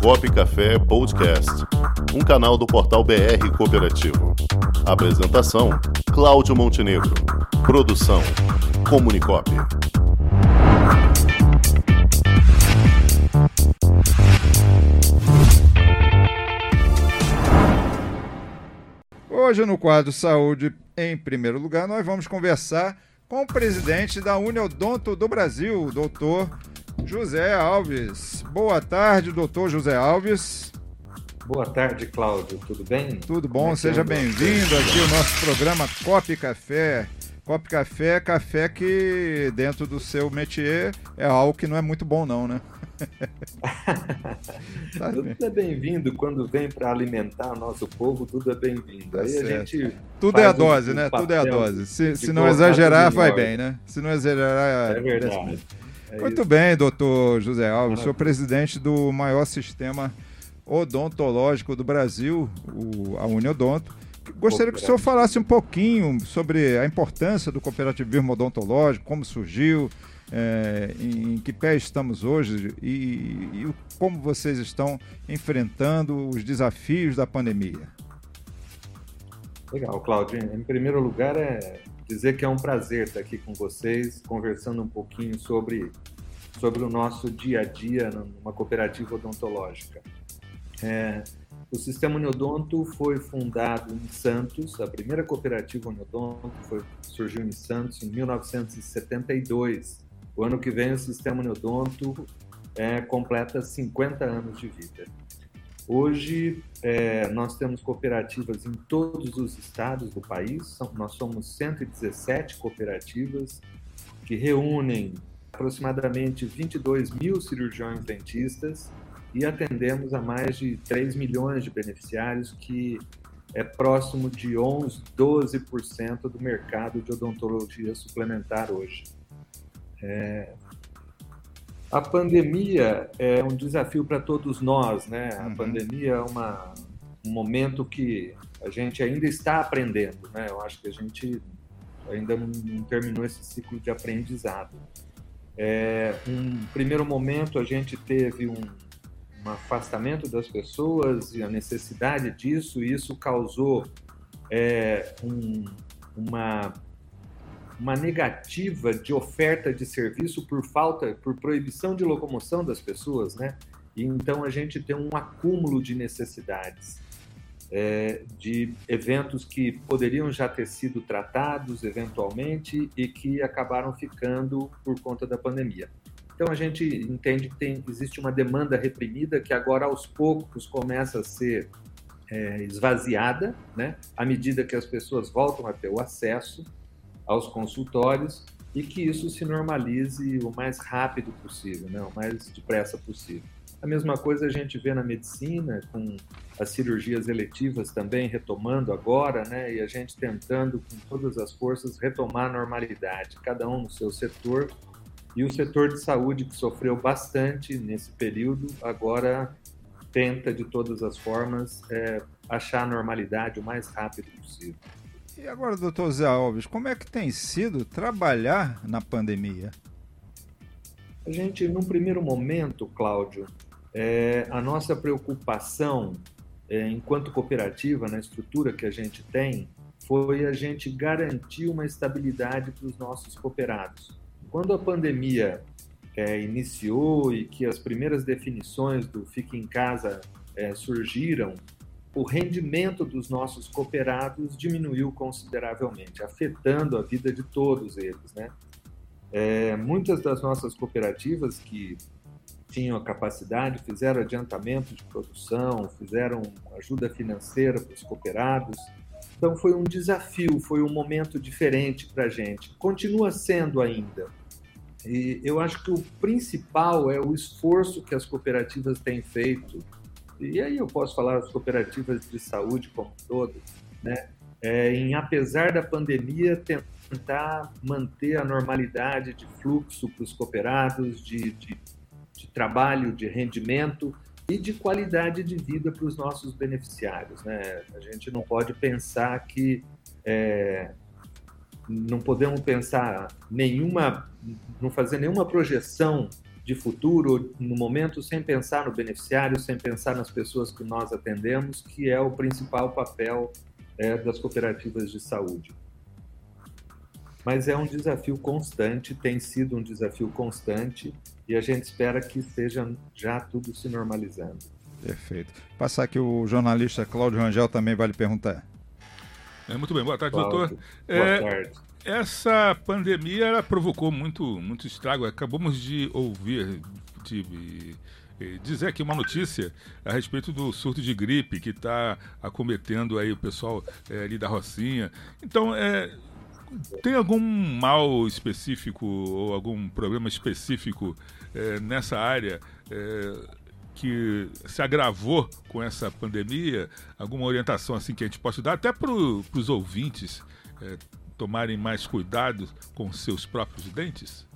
Comunicop Café Podcast, um canal do portal BR Cooperativo. Apresentação: Cláudio Montenegro. Produção: Comunicop. Hoje, no quadro Saúde em primeiro lugar, nós vamos conversar com o presidente da Uniodonto do Brasil, o doutor José Alves. Boa tarde, doutor José Alves. Boa tarde, Cláudio. Tudo bem? Tudo bom, é seja bem-vindo aqui ao nosso programa Cop Café. Cop Café é café que, dentro do seu métier, é algo que não é muito bom, não, né? tudo é bem-vindo quando vem para alimentar nosso povo, tudo é bem-vindo. Tá Aí a gente tudo é a dose, um, né? Tudo é a dose. Se, se não exagerar, vai bem, né? Se não exagerar, é verdade. É Muito bem, doutor José Alves, sou presidente do maior sistema odontológico do Brasil, o, a Uniodonto. Gostaria que o senhor falasse um pouquinho sobre a importância do cooperativismo odontológico, como surgiu, é, em, em, que pé estamos hoje e, e, como vocês estão enfrentando os desafios da pandemia. Legal, Cláudio. Em primeiro lugar, é dizer que é um prazer estar aqui com vocês, conversando um pouquinho sobre, sobre o nosso dia a dia numa cooperativa odontológica. É, o Sistema Uniodonto foi fundado em Santos, a primeira cooperativa Uniodonto foi, surgiu em Santos em 1972 o ano que vem o Sistema Neodonto é, completa 50 anos de vida. Hoje é, nós temos cooperativas em todos os estados do país, são, nós somos 117 cooperativas que reúnem aproximadamente 22 mil cirurgiões dentistas e atendemos a mais de 3 milhões de beneficiários, que é próximo de 11, 12% do mercado de odontologia suplementar hoje. É, a pandemia é um desafio para todos nós, né? A uhum. pandemia é uma, um momento que a gente ainda está aprendendo, né? Eu acho que a gente ainda não terminou esse ciclo de aprendizado. É, um primeiro momento a gente teve um, um afastamento das pessoas e a necessidade disso, e isso causou é, um, uma uma negativa de oferta de serviço por falta, por proibição de locomoção das pessoas, né? E então a gente tem um acúmulo de necessidades, é, de eventos que poderiam já ter sido tratados eventualmente e que acabaram ficando por conta da pandemia. Então a gente entende que tem, existe uma demanda reprimida que agora aos poucos começa a ser é, esvaziada, né? À medida que as pessoas voltam a ter o acesso aos consultórios e que isso se normalize o mais rápido possível, né? o mais depressa possível. A mesma coisa a gente vê na medicina, com as cirurgias eletivas também retomando agora, né? e a gente tentando com todas as forças retomar a normalidade, cada um no seu setor, e o setor de saúde, que sofreu bastante nesse período, agora tenta de todas as formas é, achar a normalidade o mais rápido possível. E agora, doutor Zé Alves, como é que tem sido trabalhar na pandemia? A gente, num primeiro momento, Cláudio, é, a nossa preocupação é, enquanto cooperativa, na estrutura que a gente tem, foi a gente garantir uma estabilidade para os nossos cooperados. Quando a pandemia é, iniciou e que as primeiras definições do Fique em Casa é, surgiram, o rendimento dos nossos cooperados diminuiu consideravelmente, afetando a vida de todos eles. Né? É, muitas das nossas cooperativas que tinham a capacidade fizeram adiantamento de produção, fizeram ajuda financeira para os cooperados. Então foi um desafio, foi um momento diferente para a gente. Continua sendo ainda. E eu acho que o principal é o esforço que as cooperativas têm feito e aí eu posso falar das cooperativas de saúde como um todo, né? É, em apesar da pandemia tentar manter a normalidade de fluxo para os cooperados, de, de, de, trabalho, de rendimento e de qualidade de vida para os nossos beneficiários. Né? A gente não pode pensar que é, não podemos pensar nenhuma, não fazer nenhuma projeção de futuro, no momento, sem pensar no beneficiário, sem pensar nas pessoas que nós atendemos, que é o principal papel é, das cooperativas de saúde. Mas é um desafio constante, tem sido um desafio constante, e a gente espera que esteja já tudo se normalizando. Perfeito. Passar aqui o jornalista Cláudio Rangel também vai lhe perguntar. É, muito bem, boa tarde, Cláudio. doutor. Boa é, tarde. Essa pandemia ela provocou muito, muito estrago. Acabamos de ouvir, de, de dizer aqui uma notícia a respeito do surto de gripe que está acometendo aí o pessoal é, ali da Rocinha. Então, é, tem algum mal específico ou algum problema específico é, nessa área que se agravou com essa pandemia? Alguma orientação assim que a gente possa dar até para os ouvintes? Tomarem mais cuidado com seus próprios dentes?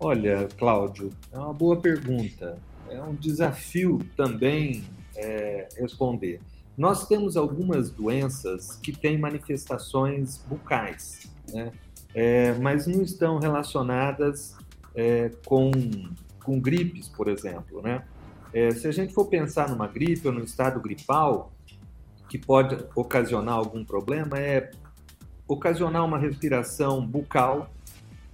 Olha, Cláudio, é uma boa pergunta. É um desafio também é, responder. Nós temos algumas doenças que têm manifestações bucais, né? É, mas não estão relacionadas é, com, com gripes, por exemplo. Né? É, se a gente for pensar numa gripe ou no estado gripal, que pode ocasionar algum problema é ocasionar uma respiração bucal,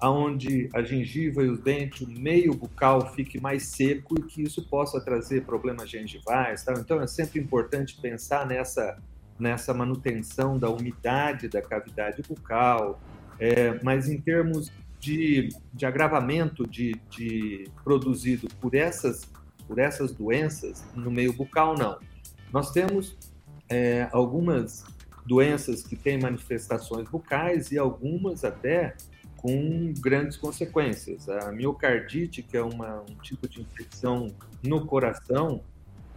aonde a gengiva e os dentes, o meio bucal fique mais seco e que isso possa trazer problemas gengivais. Então é sempre importante pensar nessa, nessa manutenção da umidade da cavidade bucal, é, mas em termos de, de agravamento de, de produzido por essas, por essas doenças no meio bucal, não. Nós temos é, algumas doenças que têm manifestações bucais e algumas até com grandes consequências. A miocardite, que é uma, um tipo de infecção no coração,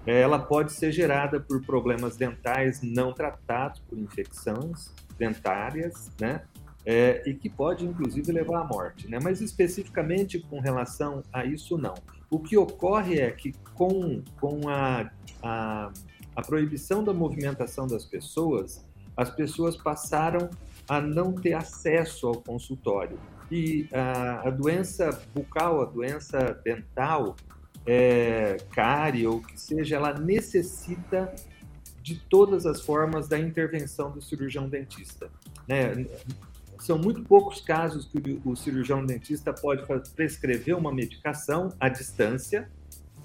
ela pode ser gerada por problemas dentais não tratados, por infecções dentárias, né? É, e que pode inclusive levar à morte, né? Mas especificamente com relação a isso, não. O que ocorre é que com, com a, a a proibição da movimentação das pessoas, as pessoas passaram a não ter acesso ao consultório. E a, a doença bucal, a doença dental, é, cárie ou que seja, ela necessita de todas as formas da intervenção do cirurgião dentista. Né? São muito poucos casos que o cirurgião dentista pode prescrever uma medicação à distância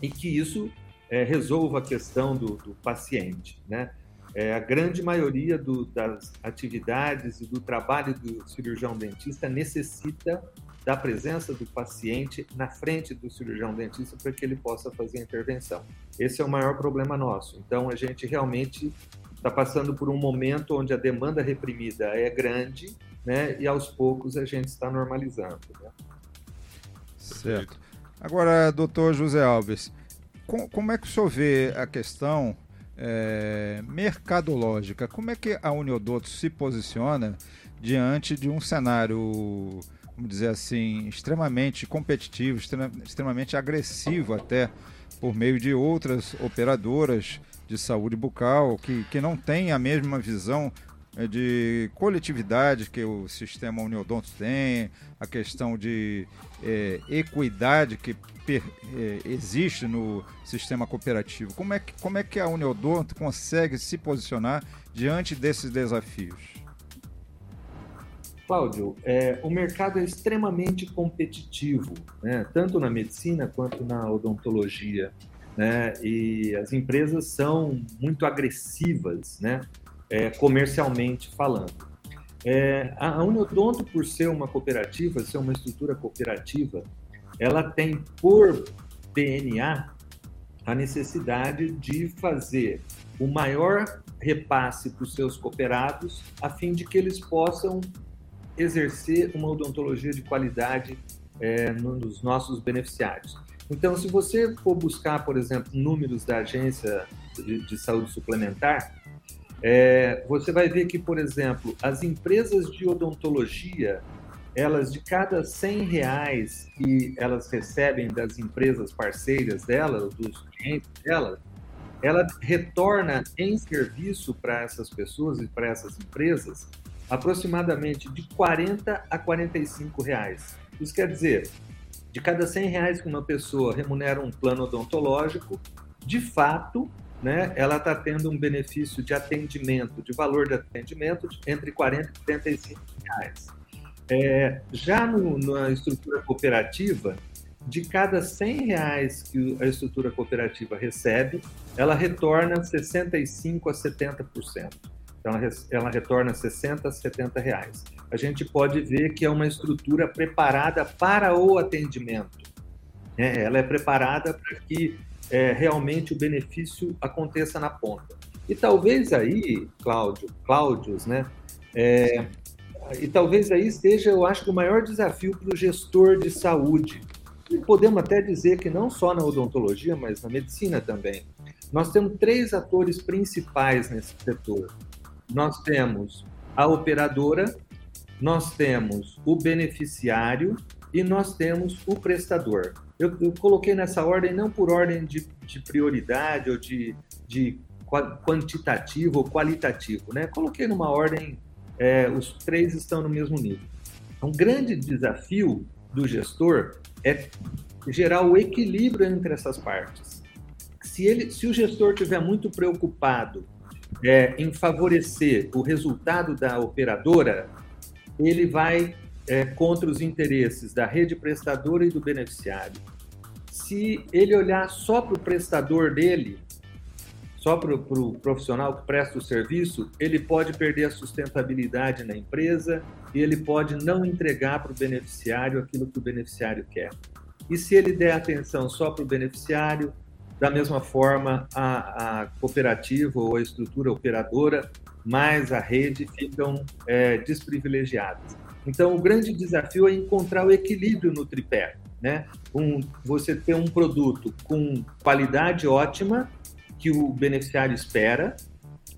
e que isso é, resolva a questão do, do paciente. Né? É, a grande maioria do, das atividades e do trabalho do cirurgião dentista necessita da presença do paciente na frente do cirurgião dentista para que ele possa fazer a intervenção. Esse é o maior problema nosso. Então, a gente realmente está passando por um momento onde a demanda reprimida é grande, né? E aos poucos a gente está normalizando. Né? Certo. Agora, doutor José Alves, como é que o senhor vê a questão é, mercadológica? Como é que a Uniodonto se posiciona diante de um cenário, vamos dizer assim, extremamente competitivo, extremamente agressivo até, por meio de outras operadoras de saúde bucal que, que não têm a mesma visão de coletividade que o sistema Uniodonto tem, a questão de é, equidade que per, é, existe no sistema cooperativo. Como é, que, como é que a Uniodonto consegue se posicionar diante desses desafios? Cláudio, é, o mercado é extremamente competitivo, né? tanto na medicina quanto na odontologia. Né? E as empresas são muito agressivas, né? É, comercialmente falando. É, a Uniodonto, por ser uma cooperativa, ser uma estrutura cooperativa, ela tem por DNA a necessidade de fazer o maior repasse para os seus cooperados, a fim de que eles possam exercer uma odontologia de qualidade é, nos nossos beneficiários. Então, se você for buscar, por exemplo, números da agência de, de saúde suplementar, é, você vai ver que, por exemplo, as empresas de odontologia, elas de cada 100 reais que elas recebem das empresas parceiras delas, dos clientes delas, ela retorna em serviço para essas pessoas e para essas empresas aproximadamente de 40 a 45 reais. Isso quer dizer, De cada 100 reais que uma pessoa remunera um plano odontológico, de fato, né, ela está tendo um benefício de atendimento, de valor de atendimento entre 40 e 35 reais. É, já no, na estrutura cooperativa, de cada 100 reais que a estrutura cooperativa recebe, ela retorna 65 a 70%. Então, ela, ela retorna 60 a 70 reais. A gente pode ver que é uma estrutura preparada para o atendimento. É, ela é preparada para que é, realmente o benefício aconteça na ponta. E talvez aí, Cláudio, Cláudios, né? É, e talvez aí esteja, eu acho, o maior desafio para o gestor de saúde. E podemos até dizer que não só na odontologia, mas na medicina também. Nós temos três atores principais nesse setor. Nós temos a operadora, nós temos o beneficiário e nós temos o prestador. Eu, eu coloquei nessa ordem não por ordem de, de prioridade ou de, de quantitativo ou qualitativo, né? Coloquei numa ordem, é, os três estão no mesmo nível. Um grande desafio do gestor é gerar o equilíbrio entre essas partes. Se, ele, se o gestor estiver muito preocupado é, em favorecer o resultado da operadora, ele vai é, contra os interesses da rede prestadora e do beneficiário. Se ele olhar só para o prestador dele, só para o pro profissional que presta o serviço, ele pode perder a sustentabilidade na empresa e ele pode não entregar para o beneficiário aquilo que o beneficiário quer. E se ele der atenção só para o beneficiário, da mesma forma a, a, cooperativa ou a estrutura operadora mais a rede ficam é, desprivilegiadas. Então, o grande desafio é encontrar o equilíbrio no tripé, né? Um, você ter um produto com qualidade ótima que o beneficiário espera,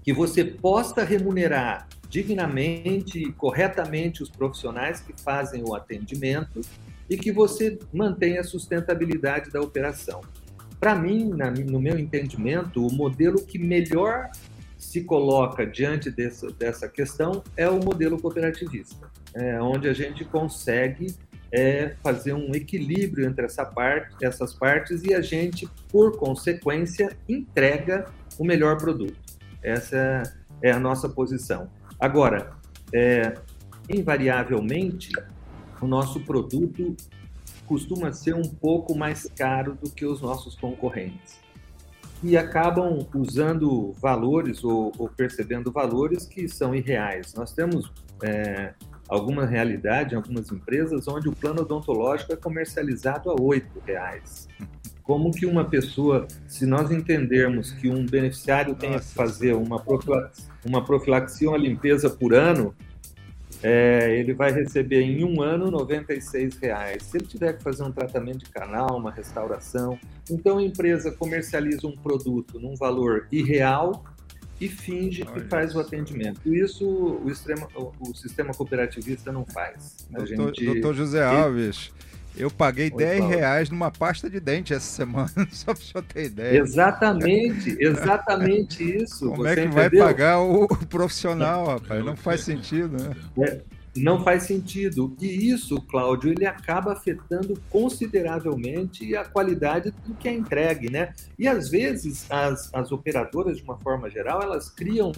que você possa remunerar dignamente e corretamente os profissionais que fazem o atendimento e que você mantenha a sustentabilidade da operação. Para mim, na, no meu entendimento, o modelo que melhor se coloca diante dessa, dessa questão é o modelo cooperativista, é, onde a gente consegue é, fazer um equilíbrio entre essa parte, essas partes e a gente, por consequência, entrega o melhor produto. Essa é a nossa posição. Agora, é, invariavelmente, o nosso produto costuma ser um pouco mais caro do que os nossos concorrentes e acabam usando valores ou, ou percebendo valores que são irreais. Nós temos é, alguma realidade algumas empresas onde o plano odontológico é comercializado a R$ reais. Como que uma pessoa, se nós entendermos que um beneficiário tem que fazer uma profilaxia, uma profilaxia, uma limpeza por ano, é, ele vai receber em um ano 96 reais. Se ele tiver que fazer um tratamento de canal, uma restauração, então a empresa comercializa um produto num valor irreal e finge que faz o atendimento. Isso o, extrema, o, sistema cooperativista não faz. A doutor, gente... doutor José Alves, eu paguei Oi, 10 Paulo. reais numa pasta de dente essa semana, só para o senhor ter ideia. Exatamente, exatamente isso. Como é que entendeu? vai pagar o profissional, rapaz? Não faz sentido, né? É, não faz sentido. E isso, Cláudio, ele acaba afetando consideravelmente a qualidade do que é entregue, né? E às vezes as, as operadoras, de uma forma geral, elas criam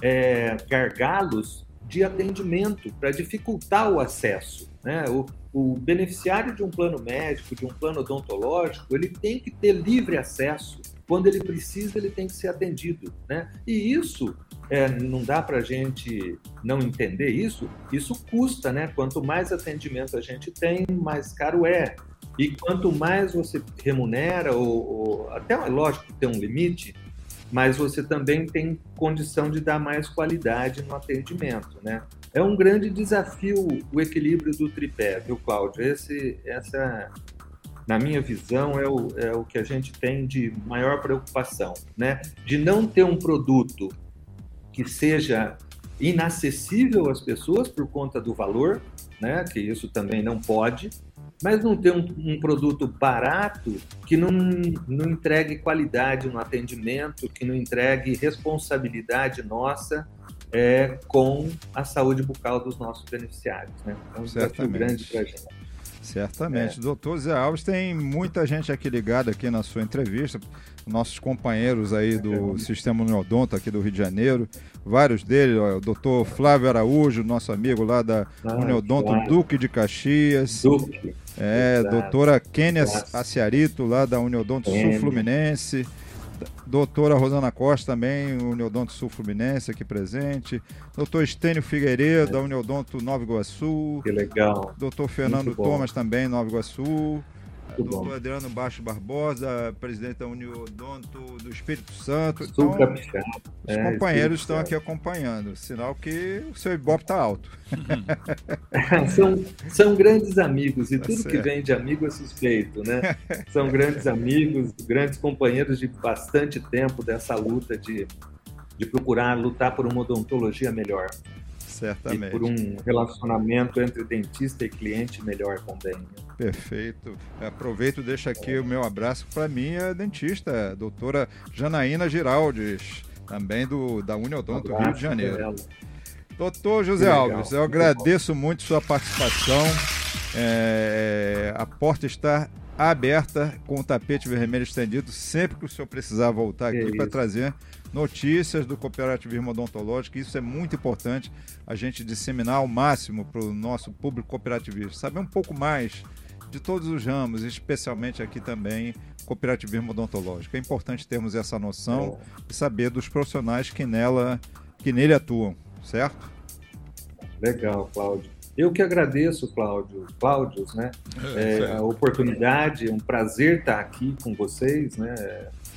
é, gargalos de atendimento para dificultar o acesso. Né? O, o beneficiário de um plano médico, de um plano odontológico, ele tem que ter livre acesso. Quando ele precisa, ele tem que ser atendido. Né? E isso é, não dá para a gente não entender isso. Isso custa, né? Quanto mais atendimento a gente tem, mais caro é. E quanto mais você remunera, ou, ou até lógico tem um limite, mas você também tem condição de dar mais qualidade no atendimento, né? É um grande desafio o equilíbrio do tripé, viu, Cláudio? Esse, essa, na minha visão, é o, é o que a gente tem de maior preocupação, né? De não ter um produto que seja inacessível às pessoas por conta do valor, né? Que isso também não pode, mas não ter um, um, produto barato que não, não entregue qualidade no atendimento, que não entregue responsabilidade nossa é, com a saúde bucal dos nossos beneficiários. Né? É um desafio grande para a gente. Certamente. É. Doutor Zé Alves, tem muita gente aqui ligada aqui na sua entrevista, nossos companheiros aí do Sistema Uniodonto aqui do Rio de Janeiro, vários deles, ó, o doutor Flávio Araújo, nosso amigo lá da ah, Uniodonto claro. Duque de Caxias. Duque. É, Exato. doutora Kênia Aciarito, lá da Uniodonto Sul Fluminense. Doutora Rosana Costa também, Uniodonto Sul Fluminense aqui presente. Doutor Estênio Figueiredo, da Uniodonto Nova Iguaçu. Que legal. Doutor Fernando Thomas também, Nova Iguaçu. Doutor bom. Adriano Baixo Barbosa, presidente da Uniodonto do Espírito Santo. Então, os é, companheiros estão aqui acompanhando, sinal que o seu Ibope está alto. são, são grandes amigos, e tá tudo certo. que vem de amigo é suspeito, né? São grandes amigos, grandes companheiros de bastante tempo dessa luta de, de procurar lutar por uma odontologia melhor. Certamente. E por um relacionamento entre dentista e cliente melhor também. Né? Perfeito. Aproveito e deixo aqui o meu abraço para minha dentista, a doutora Janaína Giraldes, também do, da Uniodonto um Rio de Janeiro. Doutor José Alves, eu agradeço muito sua participação. É, a porta está aberta com o tapete vermelho estendido sempre que o senhor precisar voltar aqui para trazer notícias do cooperativismo odontológico. Isso é muito importante a gente disseminar ao máximo para o nosso público cooperativista. Saber um pouco mais de todos os ramos, especialmente aqui também cooperativismo odontológico. É importante termos essa noção é. e saber dos profissionais que nela que nele atuam, certo? Legal, Cláudio. Eu que agradeço, Cláudio, Cláudios, né? É, é a oportunidade, é um prazer estar aqui com vocês, né?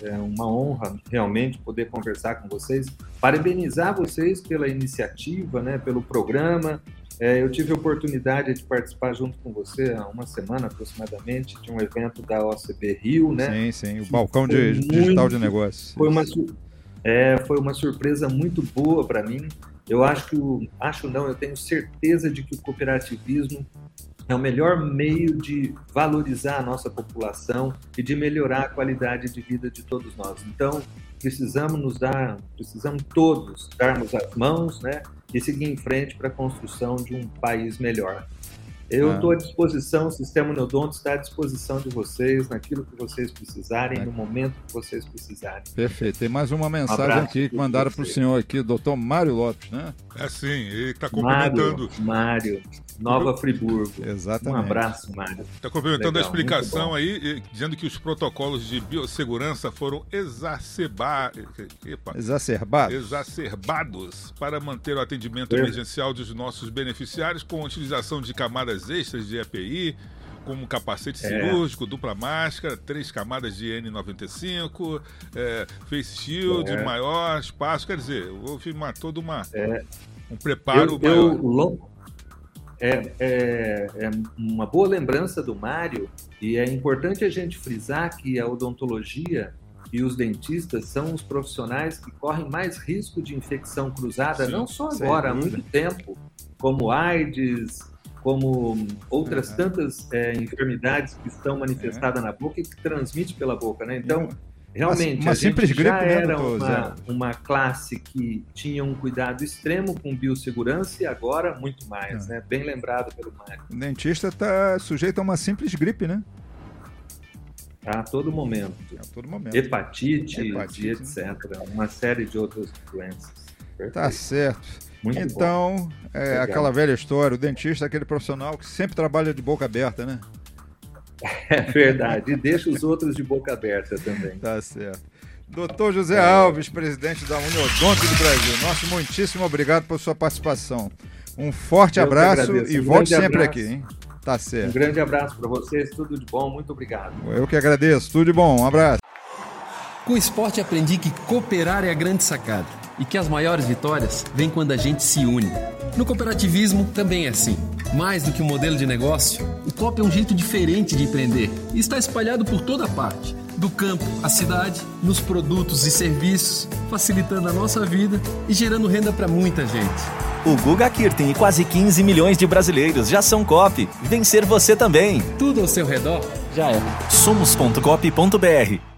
É uma honra realmente poder conversar com vocês. Parabenizar vocês pela iniciativa, né? Pelo programa. É, eu tive a oportunidade de participar junto com você há uma semana aproximadamente de um evento da OCB Rio, né? Sim, sim, o balcão de, muito, digital de negócios. Foi uma, é, foi uma surpresa muito boa para mim. Eu acho que acho não, eu tenho certeza de que o cooperativismo é o melhor meio de valorizar a nossa população e de melhorar a qualidade de vida de todos nós. Então, precisamos nos dar, precisamos todos darmos as mãos, né, e seguir em frente para a construção de um país melhor. Eu estou ah. à disposição, o Sistema Neodonto está à disposição de vocês, naquilo que vocês precisarem, é. no momento que vocês precisarem. Perfeito. Tem mais uma mensagem um aqui que mandaram para o senhor aqui, doutor Mário Lopes, né? É sim, ele está cumprimentando. Mário, Mário. Nova Friburgo. Exatamente. Um abraço, Mário. Está complementando a explicação aí, dizendo que os protocolos de biossegurança foram exacerbados, exacerbados. exacerbados para manter o atendimento é. emergencial dos nossos beneficiários com a utilização de camadas extras de EPI, como capacete é. cirúrgico, dupla máscara, três camadas de N95, é, face shield, é. maior espaço. Quer dizer, houve uma, todo uma, é. um preparo eu, maior. Eu, é, é, é uma boa lembrança do Mário e é importante a gente frisar que a odontologia e os dentistas são os profissionais que correm mais risco de infecção cruzada, Sim, não só agora, há muito tempo, como AIDS, como outras uhum. tantas é, enfermidades que estão manifestadas é. na boca e que transmite pela boca, né? Então, Realmente, uma, uma simples gripe, já né, era uma, uma, classe que tinha um cuidado extremo com biossegurança e agora muito mais, é. né? Bem lembrado pelo Mário. O dentista está sujeito a uma simples gripe, né? A todo momento. A todo momento. Hepatite, Hepatite e etc. Né? Uma série de outras doenças. Perfeito. Tá certo. Muito então, é, aquela velha história, o dentista é aquele profissional que sempre trabalha de boca aberta, né? É verdade. E deixa os outros de boca aberta também. Tá certo. Doutor José Alves, presidente da Uniodonto do Brasil, nosso muitíssimo obrigado por sua participação. Um forte Eu abraço e um volte sempre abraço. aqui, hein? Tá certo. Um grande abraço para vocês, tudo de bom, muito obrigado. Eu que agradeço, tudo de bom, um abraço. Com o esporte aprendi que cooperar é a grande sacada e que as maiores vitórias vêm quando a gente se une. No cooperativismo também é assim. Mais do que um modelo de negócio, o COP é um jeito diferente de empreender e está espalhado por toda parte do campo à cidade, nos produtos e serviços, facilitando a nossa vida e gerando renda para muita gente. O Guga Kirten e quase 15 milhões de brasileiros já são COP. Vencer você também. Tudo ao seu redor já é. Somos.cop.br